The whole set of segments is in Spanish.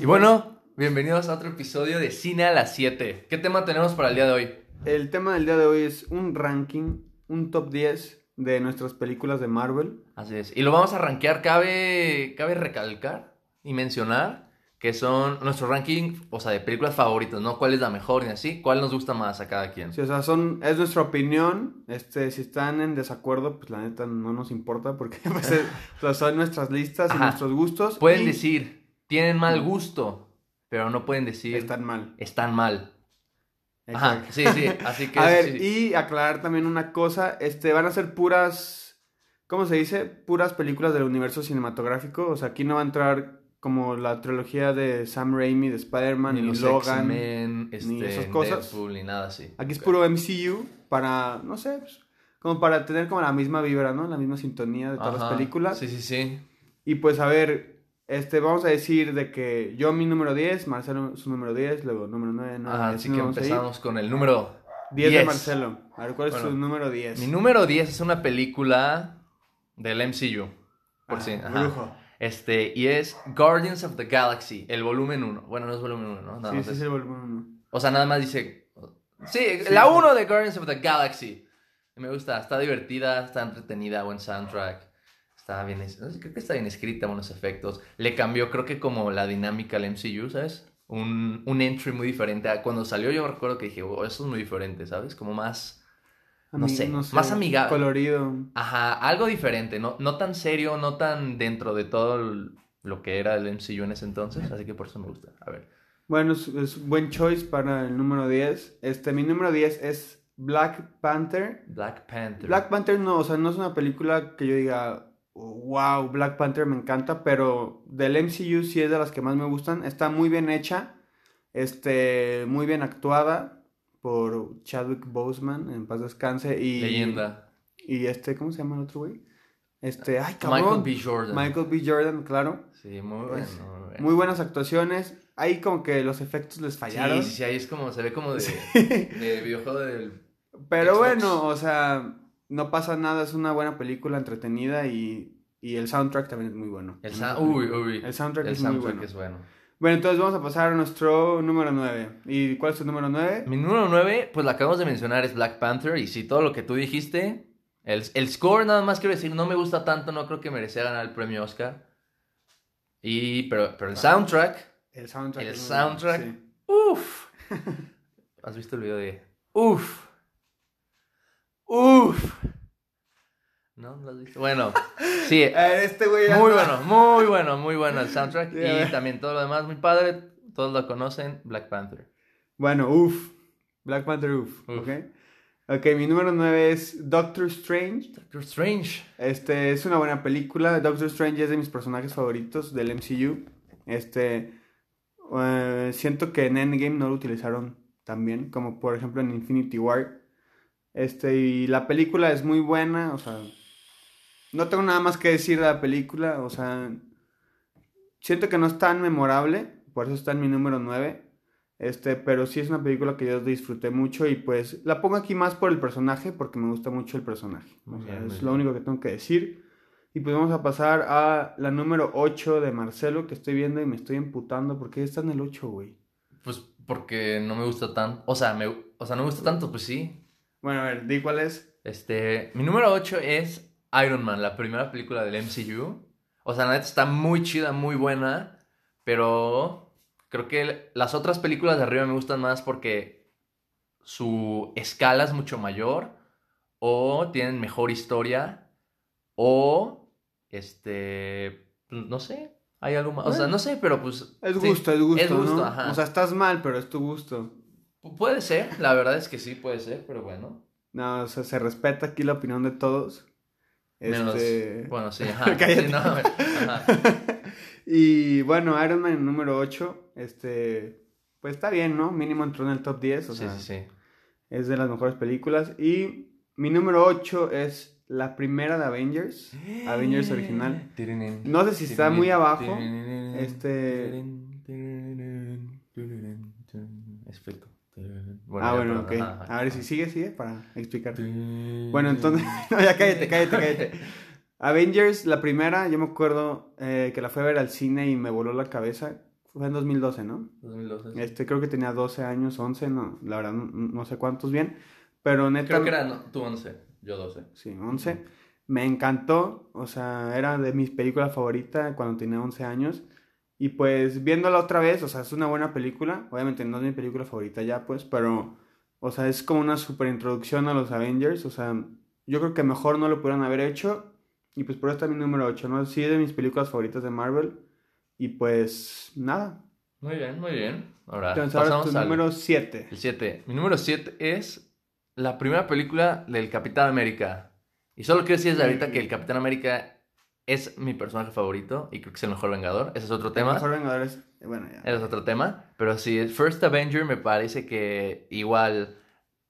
Y bueno, bienvenidos a otro episodio de Cine a las 7. ¿Qué tema tenemos para el día de hoy? El tema del día de hoy es un ranking, un top 10 de nuestras películas de Marvel. Así es. Y lo vamos a rankear. Cabe, cabe recalcar y mencionar que son nuestro ranking, o sea, de películas favoritas, ¿no? ¿Cuál es la mejor y así? ¿Cuál nos gusta más a cada quien? Sí, o sea, son, es nuestra opinión. Este, si están en desacuerdo, pues la neta no nos importa porque pues, es- o sea, son nuestras listas y Ajá. nuestros gustos. Pueden y decir, tienen mal gusto, pero no pueden decir, Están mal. están mal. Ajá, sí, sí, así que... A ver, sí. y aclarar también una cosa, este, van a ser puras, ¿cómo se dice? Puras películas del universo cinematográfico, o sea, aquí no va a entrar como la trilogía de Sam Raimi de Spider-Man, ni, los Logan, este, esas cosas. Deadpool, ni nada así. aquí es puro MCU para, no sé, pues, como para tener como la misma vibra, ¿no? La misma sintonía de todas las películas. Sí, sí, sí. Y pues a ver, este, vamos a decir de que yo mi número 10, Marcelo su número 10, luego número 9, no, Ajá, así así nos que empezamos con el número 10 de 10. Marcelo. A ver, ¿cuál es Bueno, su número 10? Mi número 10 es una película del MCU. Por Ah, si, ajá. brujo. Este, y es Guardians of the Galaxy, el volumen 1. Bueno, no es volumen 1, ¿no? Nada Sí, más sí, es- el volumen uno. O sea, nada más dice. Sí, Sí. la 1 de Guardians of the Galaxy. Me gusta, está divertida, está entretenida, buen soundtrack. Está bien, creo que está bien escrita, buenos efectos. Le cambió, creo que como la dinámica al MCU, ¿sabes? Un, un entry muy diferente. Cuando salió yo recuerdo que dije, oh, eso es muy diferente, ¿sabes? Como más... No sé, más amigable. Colorido. Ajá, algo diferente, no, no tan serio, no tan dentro de todo lo que era el MCU en ese entonces, así que por eso me gusta. A ver. Bueno, es, es buen choice para el número 10. Este, mi número 10 es Black Panther. Black Panther. Black Panther no, o sea, no es una película que yo diga, wow, Black Panther me encanta, pero del MCU sí es de las que más me gustan. Está muy bien hecha, este, muy bien actuada por Chadwick Boseman, en paz descanse, y... Leyenda. Y este, ¿cómo se llama el otro güey? Este, ay, Michael cabrón. B. Jordan. Michael B. Jordan, claro. Sí, muy bueno. Muy bueno. Muy buenas actuaciones. Ahí como que los efectos les fallaron. Sí, sí, sí, ahí es como, se ve como de, Sí. de videojuego del... Pero Xbox. bueno, o sea, no pasa nada, es una buena película entretenida y, y el soundtrack también es muy bueno. El uy, uy. El soundtrack El es muy bueno. es bueno. Bueno, entonces vamos a pasar a nuestro número 9. ¿Y cuál es tu número 9? Mi número 9, pues la acabamos de mencionar, es Black Panther. Y sí, todo lo que tú dijiste. El, el score, nada más quiero decir, no me gusta tanto, no creo que merecía ganar el premio Oscar. Y, pero, pero el soundtrack, El soundtrack. El bueno, soundtrack. sí. uff. ¿Has visto el video de uff? Uff. ¿No? ¿Lo has visto? Bueno, sí, Este güey Muy bueno, muy bueno, muy bueno el soundtrack. Y también todo lo demás, muy padre. Todos lo conocen, Black Panther. Bueno, uff. Black Panther, uff. Uf. Ok. Ok, mi número 9 es Doctor Strange. Doctor Strange. Este es una buena película. Doctor Strange es de mis personajes favoritos del MCU. Este eh, siento que en Endgame no lo utilizaron tan bien como por ejemplo en Infinity War. Este y la película es muy buena, o sea, no tengo nada más que decir de la película, o sea, siento que no es tan memorable, por eso está en mi número 9. Este, pero sí es una película que yo disfruté mucho y pues la pongo aquí más por el personaje porque me gusta mucho el personaje. O Muy sea, bien, muy es lo único que tengo que decir. Y pues vamos a pasar a la número 8 de Marcelo que estoy viendo y me estoy emputando porque está en el 8, güey. Pues porque no me gusta tanto. O sea, me, o sea, no me gusta tanto, pues sí. Bueno, a ver, di cuál es. Este, mi número 8 es Iron Man, la primera película del MCU. O sea, la neta está muy chida, muy buena. Pero creo que las otras películas de arriba me gustan más porque su escala es mucho mayor. O tienen mejor historia. O, este, pues, no sé. Hay algo más. O sea, Bueno. no sé, pero pues... Es sí, gusto, es gusto, Es gusto, ¿no? ajá. O sea, estás mal, pero es tu gusto. Pu- Puede ser, la verdad es que sí, puede ser, pero bueno. No, o sea, se respeta aquí la opinión de todos. Menos, Este... bueno, sí, ajá. Sí, no, ajá. y bueno, Iron Man número 8, este, pues está bien, ¿no? Mínimo entró en el top 10, o Sí, sea, sí, sí. es de las mejores películas. Y mi número 8 es la primera de Avengers, Avengers original. No sé si está muy abajo, este- Explico. Ah, bueno, perdón, ok. A ver si sigue, sigue, para explicar. Bueno, entonces, no, ya cállate, cállate, cállate. Avengers, la primera, yo me acuerdo eh, que la fui a ver al cine y me voló la cabeza. fue en 2012, ¿no? 2012. sí. Este, creo que tenía 12 años, 11, no, la verdad no, no sé cuántos bien, pero neta... Creo que era no, tú 11, yo 12. Sí, 11. Me encantó, o sea, era de mis películas favoritas cuando tenía 11 años. Y pues viéndola otra vez, o sea, es una buena película. Obviamente no es mi película favorita ya, pues, pero, o sea, es como una super introducción a los Avengers. O sea, yo creo que mejor no lo pudieron haber hecho. Y pues por eso está mi número 8, ¿no? Sí, es de mis películas favoritas de Marvel. Y pues, nada. Muy bien, muy bien. Ahora, Entonces, ahora pasamos tu al número 7. el 7. Mi número 7 es la primera película del Capitán América. Y solo quiero decir desde ahorita que el Capitán América es mi personaje favorito y creo que es el mejor vengador. Ese es otro tema. Mejor Vengadores, bueno, ya. Ese es otro tema. Pero sí, el First Avenger me parece que igual,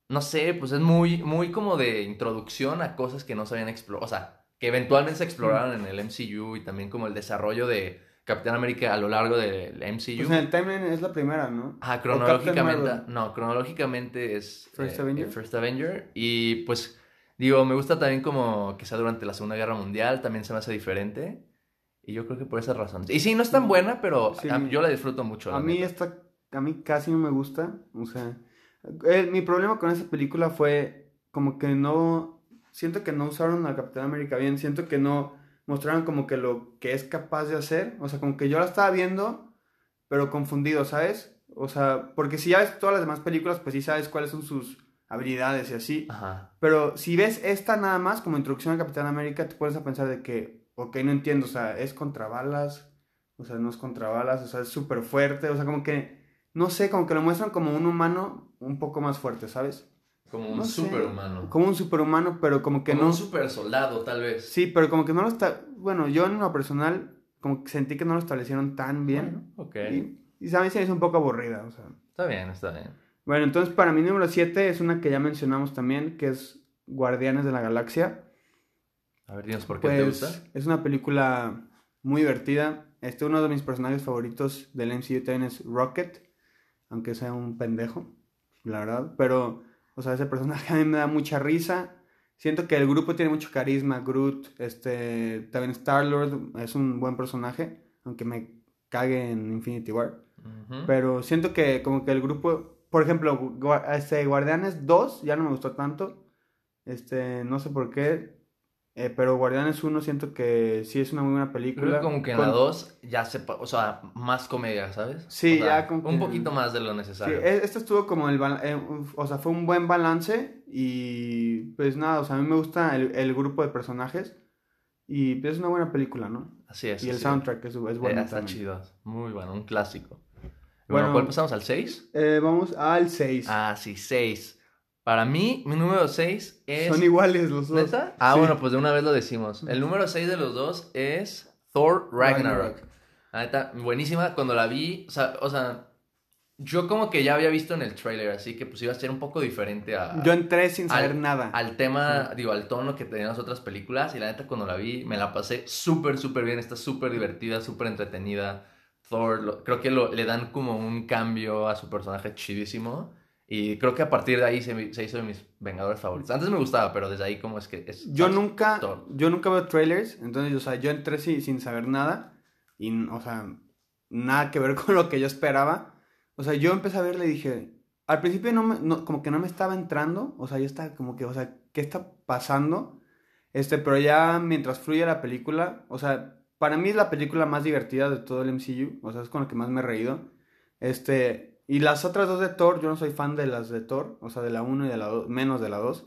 no sé, pues es muy, muy como de introducción a cosas que no se habían explorado. O sea, que eventualmente se exploraron en el MCU y también como el desarrollo de Capitán América a lo largo del MCU. O sea, el timeline es la primera, ¿no? Captain cronológicamente. No, cronológicamente es. First eh, Avenger. First Avenger. Y pues, digo, me gusta también como que sea durante la Segunda Guerra Mundial, también se me hace diferente. Y yo creo que por esa razón. Y sí, no es tan buena, pero Sí. a- yo la disfruto mucho. A mí neta. esta, a mí casi no me gusta, o sea, eh, mi problema con esa película fue como que no, siento que no usaron a Capitán América bien, siento que no mostraron como que lo que es capaz de hacer, o sea, como que yo la estaba viendo, pero confundido, ¿sabes? O sea, porque si ya ves todas las demás películas, pues sí sabes cuáles son sus habilidades y así, Ajá. pero si ves esta nada más como introducción a Capitán América, te pones a pensar de que, ok, no entiendo, o sea, es contra balas, o sea, no es contra balas, o sea, es súper fuerte, o sea, como que, no sé, como que lo muestran como un humano un poco más fuerte, ¿sabes? Como un No sé, superhumano. Como un superhumano, pero como que Como no... un super soldado, tal vez. Sí, pero como que no lo está... Bueno, yo en lo personal, como que sentí que no lo establecieron tan bien. Bueno, ok. Y, y a mí se me hizo un poco aburrida, o sea... Está bien, está bien. Bueno, entonces para mi número 7 es una que ya mencionamos también, que es Guardianes de la Galaxia. A ver, dinos por qué te Pues gusta. es una película muy divertida. Este, uno de mis personajes favoritos del MCU también es Rocket, aunque sea un pendejo, la verdad. Pero, o sea, ese personaje a mí me da mucha risa. Siento que el grupo tiene mucho carisma. Groot, este, también Star-Lord es un buen personaje, aunque me cague en Infinity War. Pero siento que como que el grupo, por ejemplo, Gua- este, Guardianes 2 ya no me gustó tanto. Este, no sé por qué. eh, pero Guardianes 1 siento que sí es una muy buena Creo película. que como que en Con- la 2 ya se... O sea, más comedia, ¿sabes? Sí, O sea, ya como Un que- poquito más de lo Sí, necesario. e- este estuvo como el... eh, un- o sea, fue un buen balance y pues nada, o sea, a mí me gusta el, el grupo de personajes y pues, es una buena película, ¿no? Así es. y el soundtrack es, es es. bueno Eh, está chido. Muy bueno, un clásico. Bueno, ¿cuál pasamos al 6? Eh, vamos al 6. Ah, sí, 6. Para mí, mi número 6 es... Son iguales los dos. ¿Neta? Ah, Sí. bueno, pues de una vez lo decimos. El número 6 de los dos es Thor Ragnarok. Ragnarok. La neta, buenísima. Cuando la vi, o sea, o sea, yo como que ya había visto en el trailer, así que pues iba a ser un poco diferente a, Yo entré sin saber al, nada. al tema, digo, al tono que tenían las otras películas. Y la neta, cuando la vi, me la pasé súper, súper bien. Está súper divertida, súper entretenida. Thor, lo- creo que lo- le dan como un cambio a su personaje chidísimo. Y creo que a partir de ahí se, se hizo de mis Vengadores favoritos. Antes me gustaba, pero desde ahí como es que es... Yo nunca, Thor. yo nunca veo trailers, entonces, o sea, yo entré sin, sin saber nada y, o sea, nada que ver con lo que yo esperaba. O sea, yo empecé a verle y dije, al principio no me, no- como que no me estaba entrando, o sea, yo estaba como que, o sea, ¿qué está pasando? Este, pero ya mientras fluye la película, o sea, para mí es la película más divertida de todo el MCU, o sea, es con la que más me he reído. Este, y las otras dos de Thor, yo no soy fan de las de Thor, o sea, de la 1 y de la 2, menos de la 2.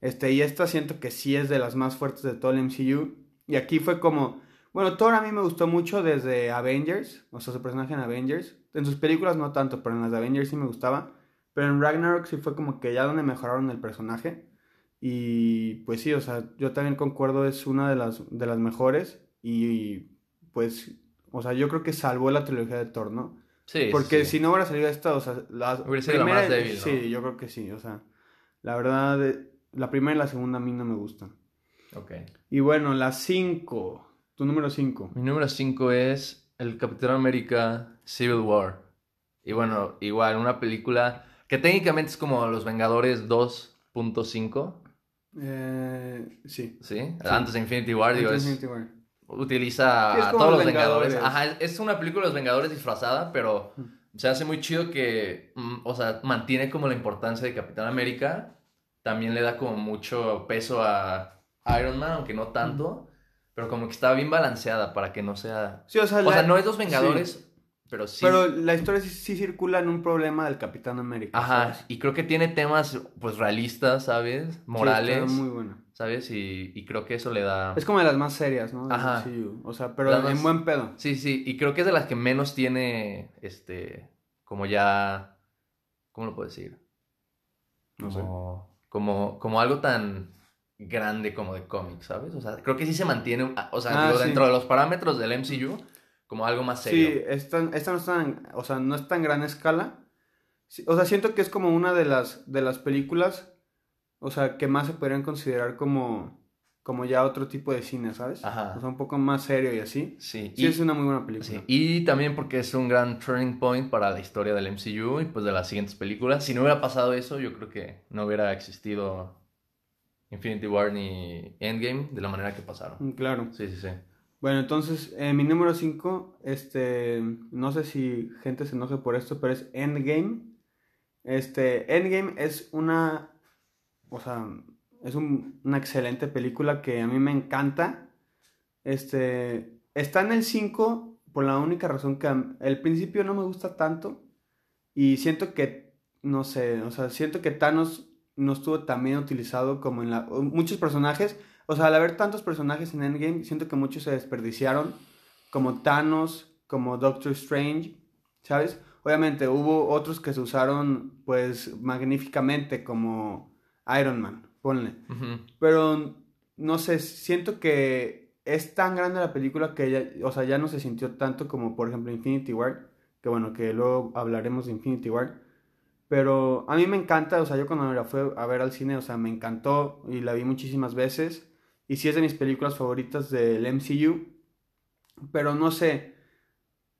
Este, y esta siento que sí es de las más fuertes de todo el MCU. Y aquí fue como, bueno, Thor a mí me gustó mucho desde Avengers, o sea, su personaje en Avengers. En sus películas no tanto, pero en las de Avengers sí me gustaba. Pero en Ragnarok sí fue como que ya donde mejoraron el personaje. Y pues sí, o sea, yo también concuerdo, es una de las, de las mejores. Y pues, o sea, yo creo que salvó la trilogía de Thor, ¿no? Sí, Porque sí. si no hubiera salido esta, o sea, la Hubiera sido la más débil, ¿no? Sí, yo creo que sí, o sea, la verdad, la primera y la segunda a mí no me gustan. Ok. Y bueno, la 5, tu número 5. Mi número 5 es el Capitán América Civil War. Y bueno, igual, una película que técnicamente es como Los Vengadores 2.5, Eh, sí. ¿sí? Antes de Infinity War, digo, Antes es Infinity War. Utiliza a todos los Vengadores. Vengadores. Ajá, es una película de los Vengadores disfrazada, pero se hace muy chido que, mm, o sea, mantiene como la importancia de Capitán América. También le da como mucho peso a Iron Man, aunque no tanto. Pero como que está bien balanceada para que no sea... Sí, o sea, O la- sea, no es los Vengadores, pero sí... Pero la historia sí, sí circula en un problema del Capitán América. Ajá, ¿sabes? y creo que tiene temas, pues, realistas, ¿sabes? Sí, Morales, está muy buena. ¿sabes? Y, y creo que eso le da... Es como de las más serias, ¿no? Ajá. O sea, pero Las en más- buen pedo. Sí, sí, y creo que es de las que menos tiene, este, como ya, ¿cómo lo puedo decir? No sé. Como, como, como algo tan grande como de cómics, ¿sabes? O sea, creo que sí se mantiene, o sea, Ah, digo, sí. dentro de los parámetros del MCU, como algo más Sí, serio. esta, esta no es tan, o sea, no es tan gran escala. Sí, o sea, siento que es como una de las, de las películas, o sea, que más se podrían considerar como, como ya otro tipo de cine, ¿sabes? Ajá. O sea, un poco más serio y así. Sí, Sí, y, es una muy buena película. sí, y también porque es un gran turning point para la historia del MCU y pues de las siguientes películas. Si no hubiera pasado eso, yo creo que no hubiera existido Infinity War ni Endgame de la manera que pasaron. Mm, Claro. Sí, sí, sí. Bueno, entonces, eh, mi número 5, este, no sé si gente se enoje por esto, pero es Endgame. Este, Endgame es una, o sea, es un- una excelente película que a mí me encanta. Este, está en el 5 por la única razón que el principio no me gusta tanto y siento que, no sé, o sea, siento que Thanos no estuvo tan bien utilizado como en la, muchos personajes. O sea, al haber tantos personajes en Endgame, siento que muchos se desperdiciaron, como Thanos, como Doctor Strange, ¿sabes? Obviamente hubo otros que se usaron, pues, magníficamente, como Iron Man, ponle. Pero, no sé, siento que es tan grande la película que ya, o sea, ya no se sintió tanto como, por ejemplo, Infinity War, que bueno, que luego hablaremos de Infinity War. Pero a mí me encanta, o sea, yo cuando la fui a ver al cine, o sea, me encantó y la vi muchísimas veces. Y sí es de mis películas favoritas del MCU. Pero no sé,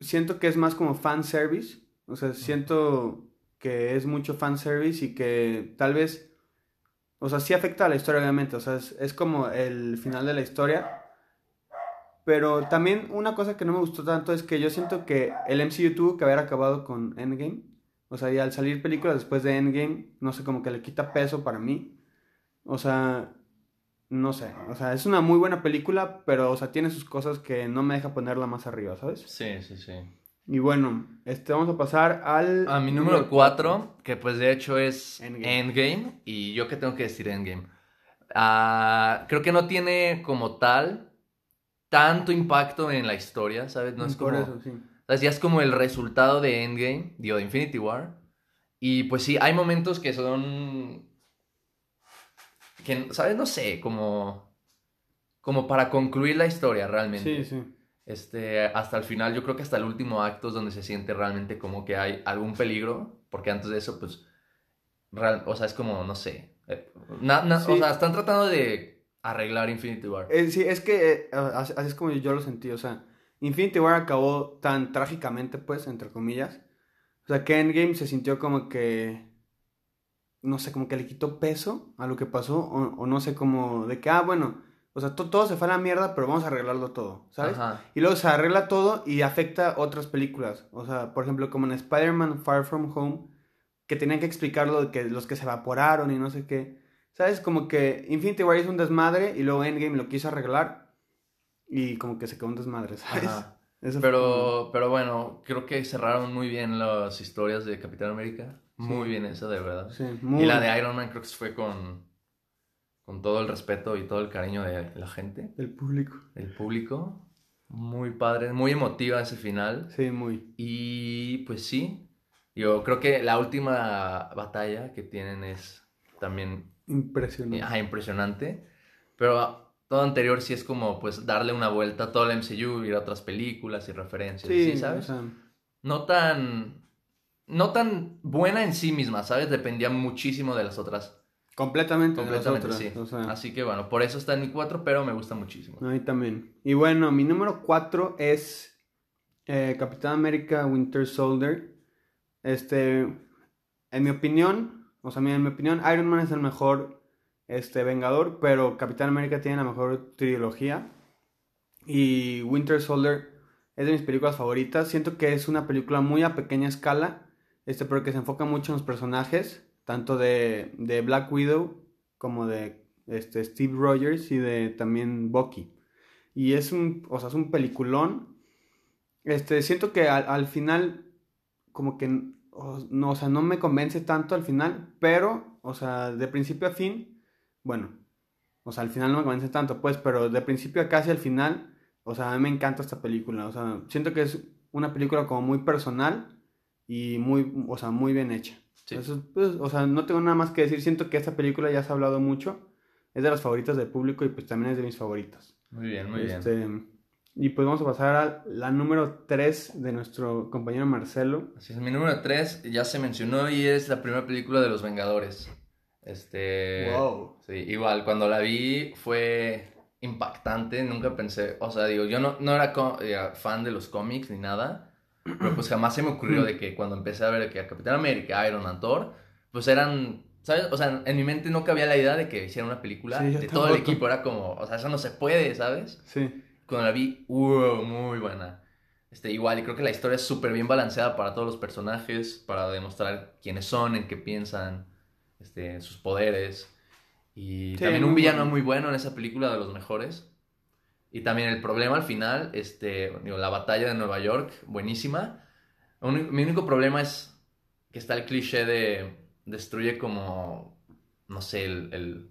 siento que es más como fan service. O sea, siento que es mucho fan service y que tal vez, o sea, sí afecta a la historia, obviamente. O sea, es, es como el final de la historia. Pero también una cosa que no me gustó tanto es que yo siento que el MCU tuvo que haber acabado con Endgame. O sea, y al salir películas después de Endgame, no sé, como que le quita peso para mí. O sea, no sé. O sea, es una muy buena película, pero, o sea, tiene sus cosas que no me deja ponerla más arriba, ¿sabes? Sí, sí, sí. Y bueno, este, vamos a pasar al... A mi número 4, que pues de hecho es Endgame. Endgame. y yo qué tengo que decir Endgame. Ah, creo que no tiene como tal tanto impacto en la historia, ¿sabes? No es Por como... eso, sí. Sea, ya es como el resultado de Endgame, digo, de Infinity War. Y pues sí, hay momentos que son... Que, ¿sabes? No sé, como... Como para concluir la historia realmente. Sí, sí. Este, hasta el final, yo creo que hasta el último acto es donde se siente realmente como que hay algún peligro, porque antes de eso, pues, real- o sea, es como, no sé, eh, na- na- Sí. o sea, están tratando de arreglar Infinity War. Eh, sí, es que eh, así es como yo lo sentí, o sea, Infinity War acabó tan trágicamente, pues, entre comillas. O sea, que Endgame se sintió como que, no sé, como que le quitó peso a lo que pasó, o, o no sé, como de que, ah, bueno, o sea, to- todo se fue a la mierda, pero vamos a arreglarlo todo, ¿sabes? Ajá. Y luego se arregla todo y afecta otras películas. O sea, por ejemplo, como en Spider-Man Far From Home, que tenían que explicar lo de que los que se evaporaron y no sé qué. ¿Sabes? Como que Infinity War es un desmadre y luego Endgame lo quiso arreglar y como que se quedó un desmadre, ¿sabes? Ajá. Eso fue Pero, pero bueno, creo que cerraron muy bien las historias de Capitán América. Muy Sí. bien esa, de verdad. como- sí, muy- Y la de Iron Man creo que fue con, con todo el respeto y todo el cariño de la gente, El público. del público. Muy padre, muy emotiva ese final. Sí, muy. Y pues sí, yo creo que la última batalla que tienen es también Impresionante. ajá, impresionante. Pero todo anterior sí es como pues darle una vuelta a todo el MCU, ir a otras películas y referencias, sí, ¿sí, ¿sabes? o sea, No tan... No tan buena en sí misma, ¿sabes? Dependía muchísimo de las otras. completamente, de las Completamente, otras, sí. o sea, Así que bueno, por eso está en mi 4, pero me gusta muchísimo. A mí también. Y bueno, mi número 4 es eh, Capitán América Winter Soldier. Este, en mi opinión, o sea, en mi opinión, Iron Man es el mejor este, Vengador, pero Capitán América tiene la mejor trilogía. Y Winter Soldier es de mis películas favoritas. Siento que es una película muy a pequeña escala, este, pero que se enfoca mucho en los personajes, tanto de, de Black Widow como de este, Steve Rogers y de también Bucky. Y es un, o sea, es un peliculón. Este, siento que al, al final, como que, no, o sea, no me convence tanto al final, pero, o sea, de principio a fin, bueno, o sea, al final no me convence tanto, pues, pero de principio a casi al final, o sea, a mí me encanta esta película, o sea, siento que es una película como muy personal y muy, o sea, muy bien hecha. Sí. Eso, pues, o sea, no tengo nada más que decir, siento que esta película ya se ha hablado mucho, es de las favoritas del público y pues también es de mis favoritas. Muy bien, muy Este, bien. Y pues vamos a pasar a la número 3 de nuestro compañero Marcelo. Así es, mi número 3 ya se mencionó y es la primera película de Los Vengadores. Este. Wow. Sí, igual, cuando la vi fue impactante, nunca pensé, o sea, digo, yo no, no era eh, fan de los cómics ni nada, pero pues jamás se me ocurrió de que cuando empecé a ver que a Capitán América, Iron Man, Thor, pues eran, ¿sabes? O sea, en mi mente no cabía la idea de que hicieran una película Sí, de todo el equipo, era como, o sea, eso no se puede, ¿sabes? Sí. Cuando la vi, wow, muy buena. Este, igual, y creo que la historia es súper bien balanceada para todos los personajes, para demostrar quiénes son, en qué piensan, este, sus poderes. Y Sí, también un villano bueno. muy bueno en esa película, de los mejores. Y también el problema al final, este, digo, la batalla de Nueva York, buenísima. Uni- Mi único problema es que está el cliché de destruye como, no sé, el... el-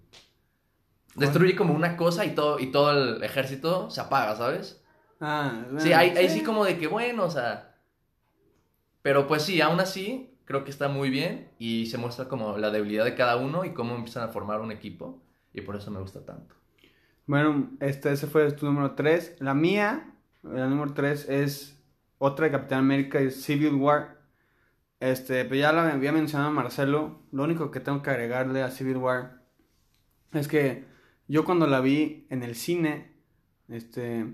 Destruye como una cosa y todo, y todo el ejército se apaga, ¿sabes? Ah, Sí, bueno, ahí, ahí sí como de que bueno, o sea... Pero pues sí, aún así, creo que está muy bien y se muestra como la debilidad de cada uno y cómo empiezan a formar un equipo. Y por eso me gusta tanto. Bueno, este, ese fue tu número 3. La mía, la número 3 es otra de Capitán América, es Civil War. Este, pues ya la había mencionado Marcelo. Lo único que tengo que agregarle a Civil War es que yo cuando la vi en el cine, este,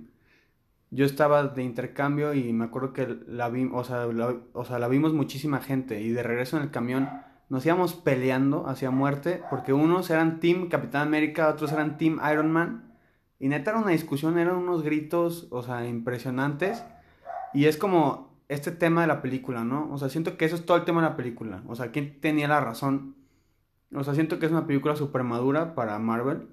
yo estaba de intercambio y me acuerdo que la vi, o sea, o sea, la vimos muchísima gente y de regreso en el camión nos íbamos peleando hacia muerte porque unos eran Team Capitán América, otros eran Team Iron Man y neta era una discusión, eran unos gritos, o sea, impresionantes y es como este tema de la película, ¿no? O sea, siento que eso es todo el tema de la película, o sea, quién tenía la razón. O sea, siento que es una película súper madura para Marvel.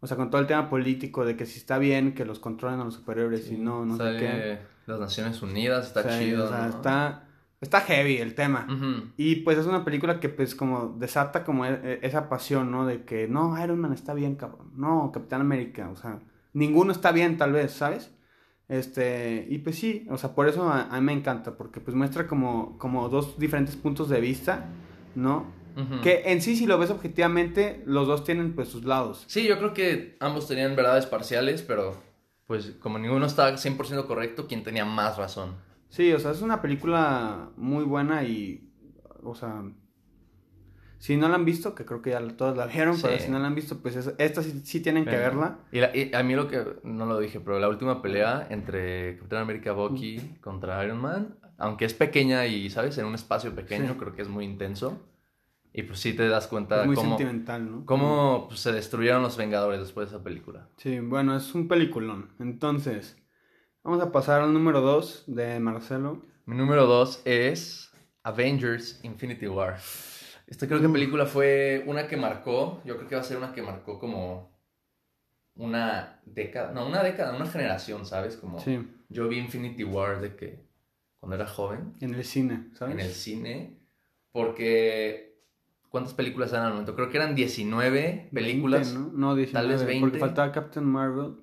O sea, con todo el tema político de que si está bien que los controlen a los superhéroes y no, no sé qué. Las Naciones Unidas, está O sea, chido. o sea, ¿no? está, está heavy el tema. Y pues es una película que pues como desata como e- e- esa pasión, ¿no? De que no, Iron Man está bien, cabrón. No, Capitán América, o sea, ninguno está bien tal vez, ¿sabes? Este, y pues sí, o sea, por eso a, a mí me encanta, porque pues muestra como, como dos diferentes puntos de vista, ¿no? Que en sí, si lo ves objetivamente, los dos tienen pues sus lados. Sí, yo creo que ambos tenían verdades parciales, pero pues como ninguno estaba 100% correcto, ¿quién tenía más razón? Sí, o sea, es una película muy buena y, o sea, si no la han visto, que creo que ya todos la vieron, Sí. pero si no la han visto, pues es- esta sí, sí tienen que verla. Y, la- y a mí lo que, no lo dije, pero la última pelea entre Capitán América Bucky contra Iron Man, aunque es pequeña y, ¿sabes? En un espacio pequeño, Sí. creo que es muy intenso. Y pues sí te das cuenta Es muy cómo, sentimental, ¿no? cómo pues, se destruyeron los Vengadores después de esa película. Sí, bueno, es un peliculón. Entonces, vamos a pasar al número 2 de Marcelo. Mi número dos es Avengers Infinity War. Esta creo que película fue una que marcó, yo creo que va a ser una que marcó como una década, no, una década, una generación, ¿sabes? Como Sí, yo vi Infinity War de que cuando era joven en el cine, ¿sabes? en el cine, porque ¿cuántas películas eran al momento? Creo que eran 19 películas, 20, ¿no? No, 19, Tal vez 20. porque faltaba Captain Marvel.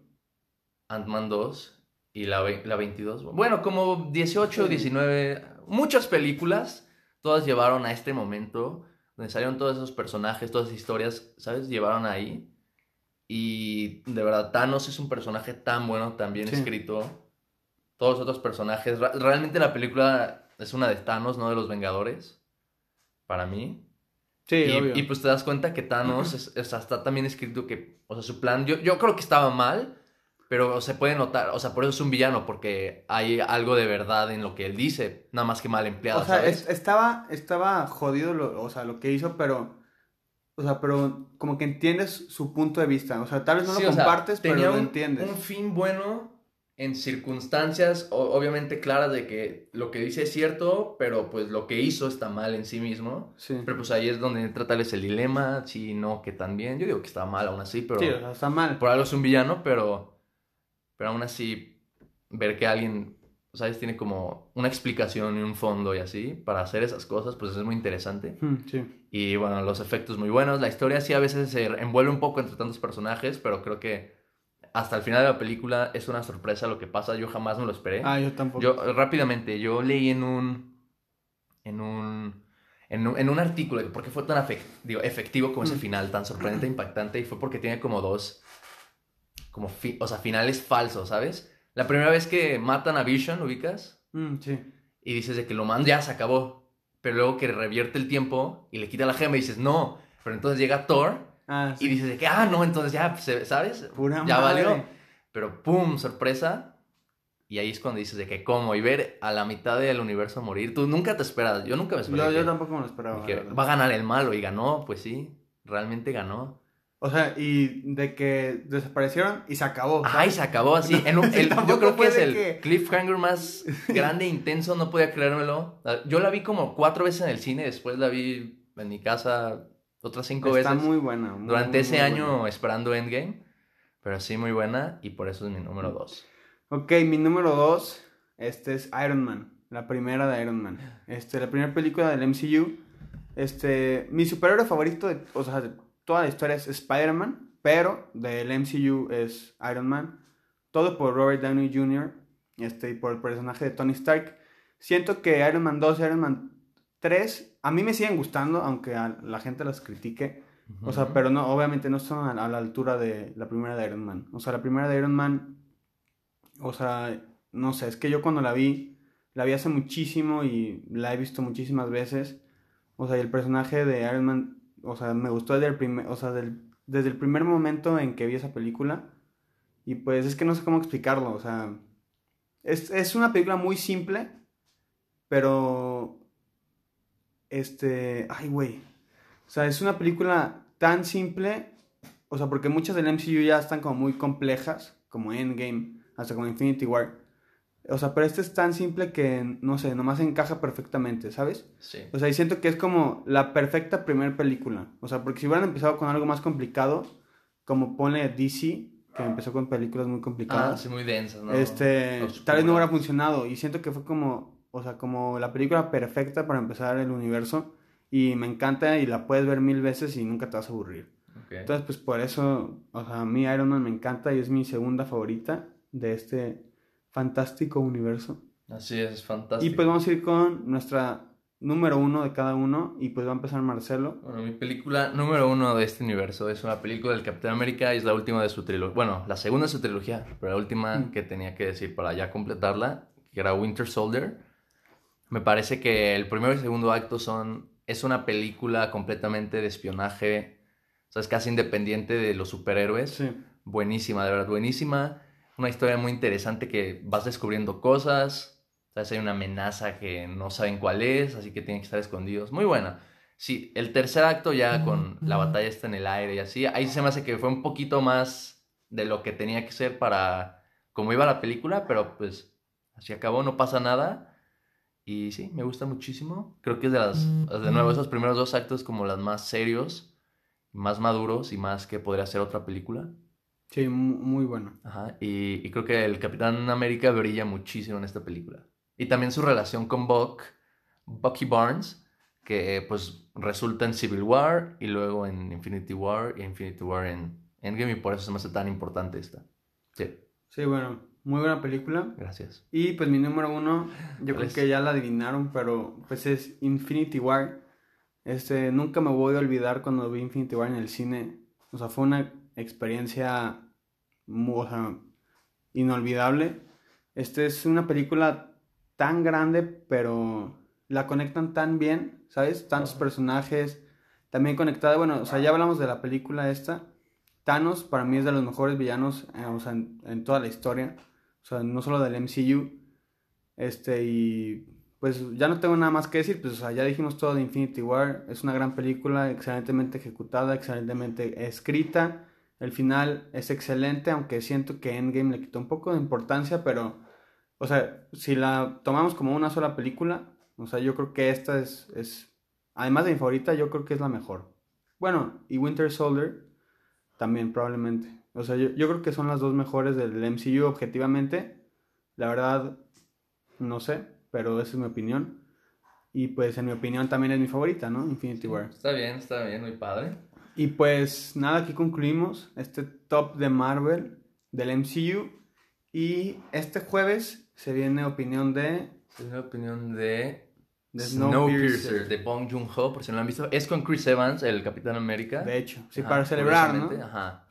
Ant-Man 2 y la, la 22. Bueno, como 18, 19, muchas películas, todas llevaron a este momento donde salieron todos esos personajes, todas esas historias, ¿sabes? Llevaron ahí. Y de verdad, Thanos es un personaje tan bueno, tan bien Sí. escrito. Todos los otros personajes. Realmente la película es una de Thanos, no de los Vengadores. Para mí. Sí, y, obvio. y, pues te das cuenta que Thanos es- está también escrito que, o sea, su plan, yo, yo creo que estaba mal, pero se puede notar, o sea, por eso es un villano, porque hay algo de verdad en lo que él dice, nada más que mal empleado, O sea, ¿sabes? es- estaba, estaba jodido lo, o sea, lo que hizo, pero. O sea, pero como que entiendes su punto de vista. O sea, tal vez no Sí, lo o sea, compartes, pero lo entiendes. un fin bueno, en circunstancias obviamente claras de que lo que dice es cierto, pero pues lo que hizo está mal en sí mismo. Sí. Pero pues ahí es donde entra tal vez el dilema, sí, no, que también. Yo digo que está mal aún así, pero Sí, o sea, está mal. por algo es un villano, pero, pero aún así ver que alguien, ¿sabes? Tiene como una explicación y un fondo y así para hacer esas cosas, pues es muy interesante. Mm, Sí. Y bueno, los efectos muy buenos. La historia sí a veces se envuelve un poco entre tantos personajes, pero creo que hasta el final de la película es una sorpresa lo que pasa. Yo jamás me lo esperé. Ah, yo tampoco. Yo, rápidamente, yo leí en un. En un. En un, en un artículo de por qué fue tan digo, efectivo como ese Mm. final, tan sorprendente e impactante, y fue porque tiene como dos. Como. fi- o sea, finales falsos, ¿sabes? La primera vez que matan a Vision, ¿ubicas? Mm, sí. Y dices de que lo man ya se acabó. Pero luego que revierte el tiempo y le quita la gema y dices, no. Pero entonces llega Thor Ah, sí. y dices de que, ah, no, entonces ya, ¿sabes? Pura ya madre. valió. Pero pum, sorpresa. Y ahí es cuando dices de que cómo. Y ver a la mitad del universo morir. Tú nunca te esperas. Yo nunca me esperé. Yo, tampoco me lo esperaba. que va a ganar el malo. Y ganó, pues sí. Realmente ganó. O sea, y de que desaparecieron y se acabó. Ay, se acabó así. En un- el- yo creo que es el que- cliffhanger más grande e intenso. No podía creérmelo. Yo la vi como cuatro veces en el cine. Después la vi en mi casa otras cinco Está veces. muy buena. muy, durante muy, ese muy año buena. esperando Endgame. Pero sí, muy buena. Y por eso es mi número dos. Ok, mi número dos, este es Iron Man, la primera de Iron Man. Este, la primera película del MCU. Este, mi superhéroe favorito, de, o sea, toda la historia es Spider-Man, pero del MCU es Iron Man. Todo por Robert Downey Jr. Este, y por el personaje de Tony Stark. Siento que Iron Man 2 y Iron Man 3 a mí me siguen gustando, aunque a la gente las critique. O sea, pero no, obviamente no son a, a la altura de la primera de Iron Man. O sea, la primera de Iron Man, o sea, no sé, es que yo cuando la vi, la vi hace muchísimo y la he visto muchísimas veces. O sea, y el personaje de Iron Man, o sea, me gustó desde el primer, o sea, del- desde el primer momento en que vi esa película. Y pues es que no sé cómo explicarlo, o sea, es, es una película muy simple, pero, este, ay, güey. O sea, es una película tan simple, o sea, porque muchas del MCU ya están como muy complejas, como Endgame, hasta como Infinity War. O sea, pero este es tan simple que, no sé, nomás encaja perfectamente, ¿sabes? Sí. O sea, y siento que es como la perfecta primera película. O sea, porque si hubieran empezado con algo más complicado, como pone DC, que empezó con películas muy Ah, complicadas, sí, muy densas, ¿no? este, tal vez no hubiera funcionado. Y siento que fue como, o sea, como la película perfecta para empezar el universo. Y me encanta y la puedes ver mil veces y nunca te vas a aburrir. Ok. Entonces, pues por eso, o sea, a mí Iron Man me encanta y es mi segunda favorita de este fantástico universo. Así es, fantástico. Y pues vamos a ir con nuestra número uno de cada uno y pues va a empezar Marcelo. Bueno, mi película número uno de este universo es una película del Capitán América y es la última de su trilogía. Bueno, la segunda de su trilogía, pero la última Mm. que tenía que decir para ya completarla, que era Winter Soldier. Me parece que el primero y segundo acto son. Es una película completamente de espionaje. O sea, es casi independiente de los superhéroes. Sí. Buenísima, de verdad, buenísima. Una historia muy interesante que vas descubriendo cosas. ¿Sabes? Hay una amenaza que no saben cuál es, así que tienen que estar escondidos. Muy buena. Sí, el tercer acto ya con la batalla está en el aire y así. Ahí se me hace que fue un poquito más de lo que tenía que ser para como iba la película, pero pues así acabó, no pasa nada. Y sí, me gusta muchísimo. Creo que es de las, de nuevo, esos primeros dos actos como las más serios, más maduros y más que podría ser otra película. Sí, mu- muy bueno. Ajá, y, y creo que el Capitán América brilla muchísimo en esta película. Y también su relación con Buck, Bucky Barnes, que pues resulta en Civil War y luego en Infinity War y Infinity War en Endgame y por eso se me hace tan importante esta. Sí, Sí, bueno, muy buena película. gracias. Y pues mi número uno, yo ¿Cuál creo que ya la adivinaron, pero pues es Infinity War. Este, nunca me voy a olvidar cuando vi Infinity War en el cine. O sea, fue una experiencia o sea, inolvidable. Este es una película tan grande, pero la conectan tan bien, ¿sabes? Tantos personajes, también conectada, bueno, o sea, ya hablamos de la película esta. Thanos para mí es de los mejores villanos, eh, o sea, en, en toda la historia. O sea, no solo del MCU. Este, y pues ya no tengo nada más que decir, pues o sea, ya dijimos todo de Infinity War. Es una gran película, excelentemente ejecutada, excelentemente escrita. El final es excelente, aunque siento que Endgame le quitó un poco de importancia, pero, o sea, si la tomamos como una sola película, o sea, yo creo que esta es, es además de mi favorita, yo creo que es la mejor. Bueno, y Winter Soldier también probablemente. O sea, yo, yo creo que son las dos mejores del MCU objetivamente. La verdad, no sé, pero esa es mi opinión. Y pues en mi opinión también es mi favorita, ¿no? Infinity War. Está bien, está bien, muy padre. Y pues nada, aquí concluimos este top de Marvel del MCU. Y este jueves se viene opinión de... Es una opinión de... de Snowpiercer, de Bong Joon-ho, por si no lo han visto. Es con Chris Evans, el Capitán América. De hecho, sí, Ajá, para celebrar, ¿no? Ajá.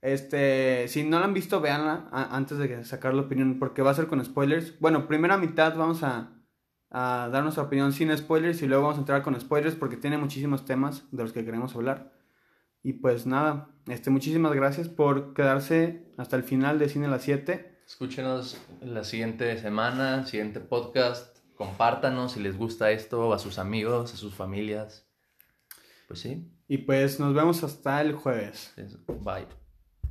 Este, si no la han visto, véanla antes de sacar la opinión, porque va a ser con spoilers. Bueno, primera mitad vamos a, a dar nuestra opinión sin spoilers y luego vamos a entrar con spoilers porque tiene muchísimos temas de los que queremos hablar. Y pues nada, este, muchísimas gracias por quedarse hasta el final de Cine a las 7. Escúchenos la siguiente semana, siguiente podcast. Compártanos si les gusta esto a sus amigos, a sus familias. Pues sí, Y pues nos vemos hasta el jueves. es- bye.